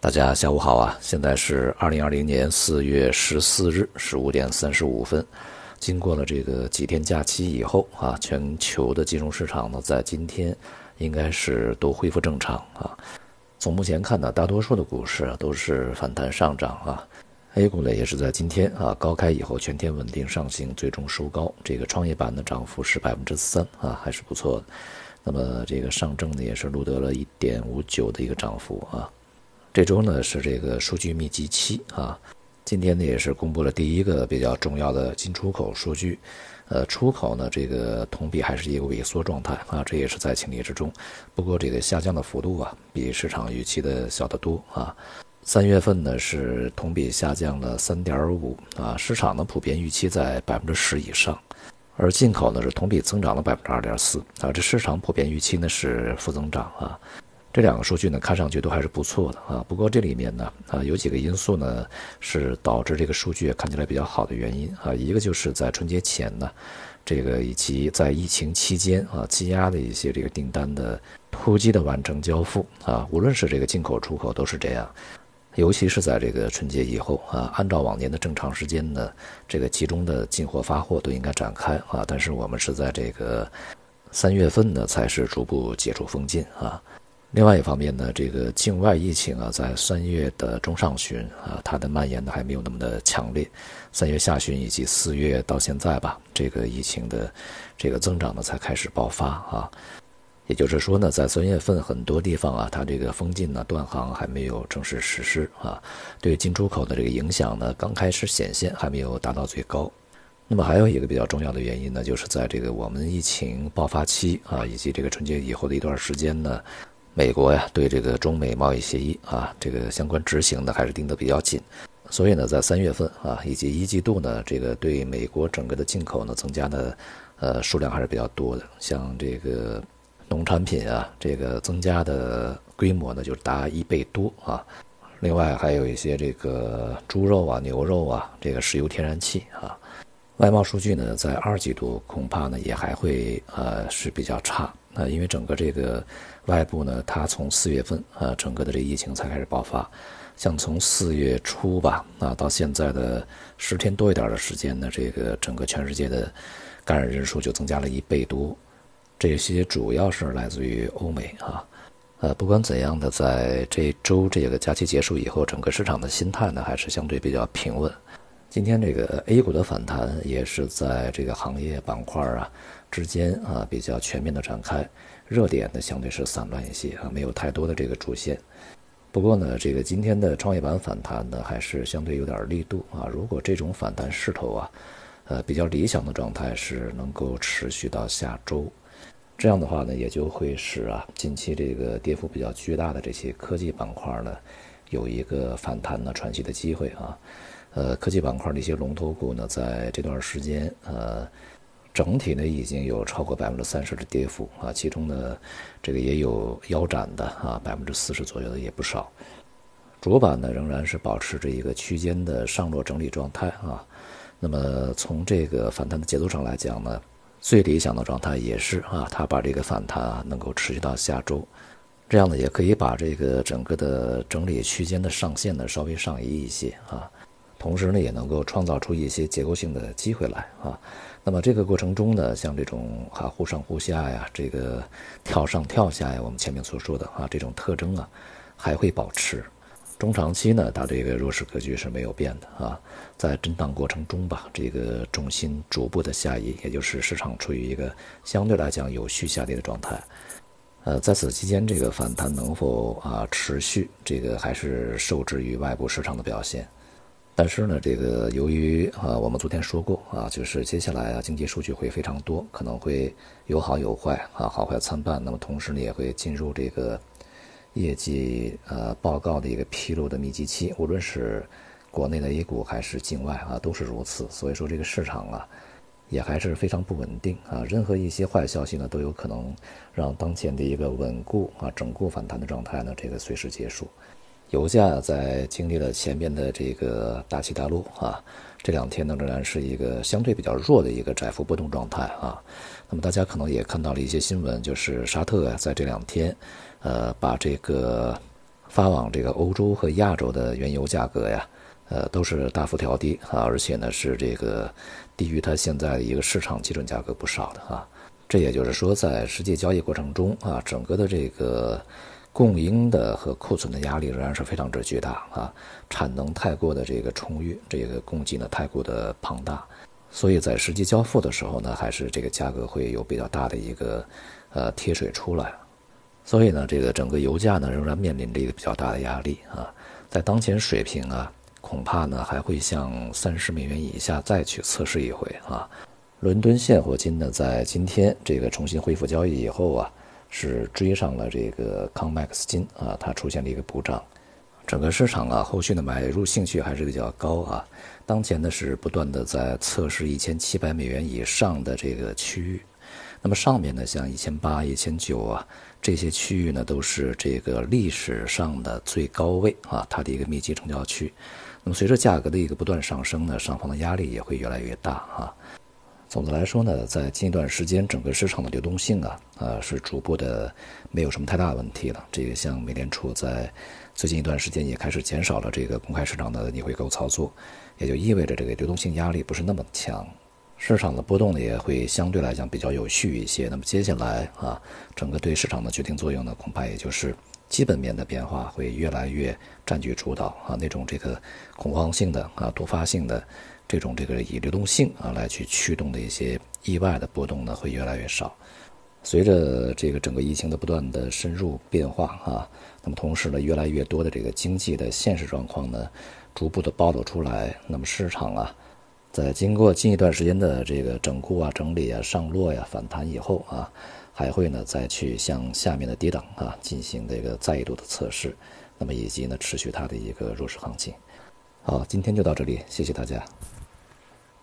大家下午好啊！现在是二零二零年四月十四日十五点三十五分。经过了这个几天假期以后啊，全球的金融市场呢，在今天应该是都恢复正常啊。从目前看呢，大多数的股市啊都是反弹上涨啊。A 股呢也是在今天啊高开以后全天稳定上行，最终收高。这个创业板的涨幅是百分之三啊，还是不错的。那么这个上证呢也是录得了一点五九的一个涨幅啊。这周呢是这个数据密集期啊，今天呢也是公布了第一个比较重要的进出口数据，呃，出口呢这个同比还是一个萎缩状态啊，这也是在情理之中。不过这个下降的幅度啊，比市场预期的小得多啊。三月份呢是同比下降了三点五啊，市场呢普遍预期在百分之十以上，而进口呢是同比增长了百分之二点四啊，这市场普遍预期呢是负增长啊。这两个数据呢，看上去都还是不错的啊。不过这里面呢，啊，有几个因素呢，是导致这个数据看起来比较好的原因啊。一个就是在春节前呢，这个以及在疫情期间啊，积压的一些这个订单的突击的完成交付啊。无论是这个进口出口都是这样，尤其是在这个春节以后啊，按照往年的正常时间呢，这个集中的进货发货都应该展开啊。但是我们是在这个三月份呢，才是逐步解除封禁啊。另外一方面呢，这个境外疫情啊，在三月的中上旬啊，它的蔓延呢还没有那么的强烈。三月下旬以及四月到现在吧，这个疫情的这个增长呢才开始爆发啊。也就是说呢，在三月份很多地方啊，它这个封禁呢断航还没有正式实施啊，对进出口的这个影响呢刚开始显现，还没有达到最高。那么还有一个比较重要的原因呢，就是在这个我们疫情爆发期啊，以及这个春节以后的一段时间呢。美国呀，对这个中美贸易协议啊，这个相关执行呢，还是盯得比较紧，所以呢，在三月份啊，以及一季度呢，这个对美国整个的进口呢，增加的呃数量还是比较多的，像这个农产品啊，这个增加的规模呢，就达一倍多啊。另外还有一些这个猪肉啊、牛肉啊，这个石油天然气啊，外贸数据呢，在二季度恐怕呢，也还会呃是比较差。啊，因为整个这个外部呢，它从四月份啊，整个的这疫情才开始爆发，像从四月初吧，啊，到现在的十天多一点的时间呢，这个整个全世界的感染人数就增加了一倍多，这些主要是来自于欧美啊，呃，不管怎样的，在这周这个假期结束以后，整个市场的心态呢，还是相对比较平稳。今天这个 A 股的反弹也是在这个行业板块啊之间啊比较全面的展开，热点呢相对是散乱一些啊，没有太多的这个主线。不过呢，这个今天的创业板反弹呢还是相对有点力度啊。如果这种反弹势头啊，呃比较理想的状态是能够持续到下周，这样的话呢也就会使啊近期这个跌幅比较巨大的这些科技板块呢有一个反弹呢喘息的机会啊。呃，科技板块的一些龙头股呢，在这段时间，呃，整体呢已经有超过百分之三十的跌幅啊，其中呢，这个也有腰斩的啊，百分之四十左右的也不少。主板呢仍然是保持着一个区间的上落整理状态啊。那么从这个反弹的节奏上来讲呢，最理想的状态也是啊，它把这个反弹啊能够持续到下周，这样呢也可以把这个整个的整理区间的上限呢稍微上移一些啊。同时呢，也能够创造出一些结构性的机会来啊。那么这个过程中呢，像这种哈忽上忽下呀，这个跳上跳下呀，我们前面所说的啊这种特征啊，还会保持。中长期呢，它这个弱势格局是没有变的啊。在震荡过程中吧，这个重心逐步的下移，也就是市场处于一个相对来讲有序下跌的状态。呃，在此期间，这个反弹能否啊持续，这个还是受制于外部市场的表现。但是呢，这个由于啊，我们昨天说过啊，就是接下来啊，经济数据会非常多，可能会有好有坏啊，好坏参半。那么同时呢，也会进入这个业绩呃报告的一个披露的密集期，无论是国内的 A 股还是境外啊，都是如此。所以说这个市场啊，也还是非常不稳定啊。任何一些坏消息呢，都有可能让当前的一个稳固啊整固反弹的状态呢，这个随时结束。油价在经历了前面的这个大起大落啊，这两天呢仍然是一个相对比较弱的一个窄幅波动状态啊。那么大家可能也看到了一些新闻，就是沙特啊在这两天，呃，把这个发往这个欧洲和亚洲的原油价格呀，呃，都是大幅调低啊，而且呢是这个低于它现在的一个市场基准价格不少的啊。这也就是说，在实际交易过程中啊，整个的这个供应的和库存的压力仍然是非常之巨大啊，产能太过的这个充裕，这个供给呢太过的庞大，所以在实际交付的时候呢，还是这个价格会有比较大的一个呃贴水出来，所以呢，这个整个油价呢仍然面临着一个比较大的压力啊，在当前水平啊，恐怕呢还会向三十美元以下再去测试一回啊。伦敦现货金呢，在今天这个重新恢复交易以后啊，是追上了这个康麦克斯金啊，它出现了一个补涨，整个市场啊，后续的买入兴趣还是比较高啊。当前呢是不断的在测试一千七百美元以上的这个区域，那么上面呢像一千八、一千九啊这些区域呢都是这个历史上的最高位啊，它的一个密集成交区。那么随着价格的一个不断上升呢，上方的压力也会越来越大啊。总的来说呢，在近一段时间，整个市场的流动性啊，呃，是逐步的没有什么太大问题了。这个像美联储在最近一段时间也开始减少了这个公开市场的逆回购操作，也就意味着这个流动性压力不是那么强，市场的波动呢也会相对来讲比较有序一些。那么接下来啊，整个对市场的决定作用呢，恐怕也就是基本面的变化会越来越占据主导啊，那种这个恐慌性的啊、突发性的。这种这个以流动性啊来去驱动的一些意外的波动呢，会越来越少。随着这个整个疫情的不断的深入变化啊，那么同时呢，越来越多的这个经济的现实状况呢，逐步的暴露出来。那么市场啊，在经过近一段时间的这个整固啊、整理啊、上落呀、反弹以后啊，还会呢再去向下面的低档啊进行这个再度的测试，那么以及呢持续它的一个弱势行情。好，今天就到这里，谢谢大家。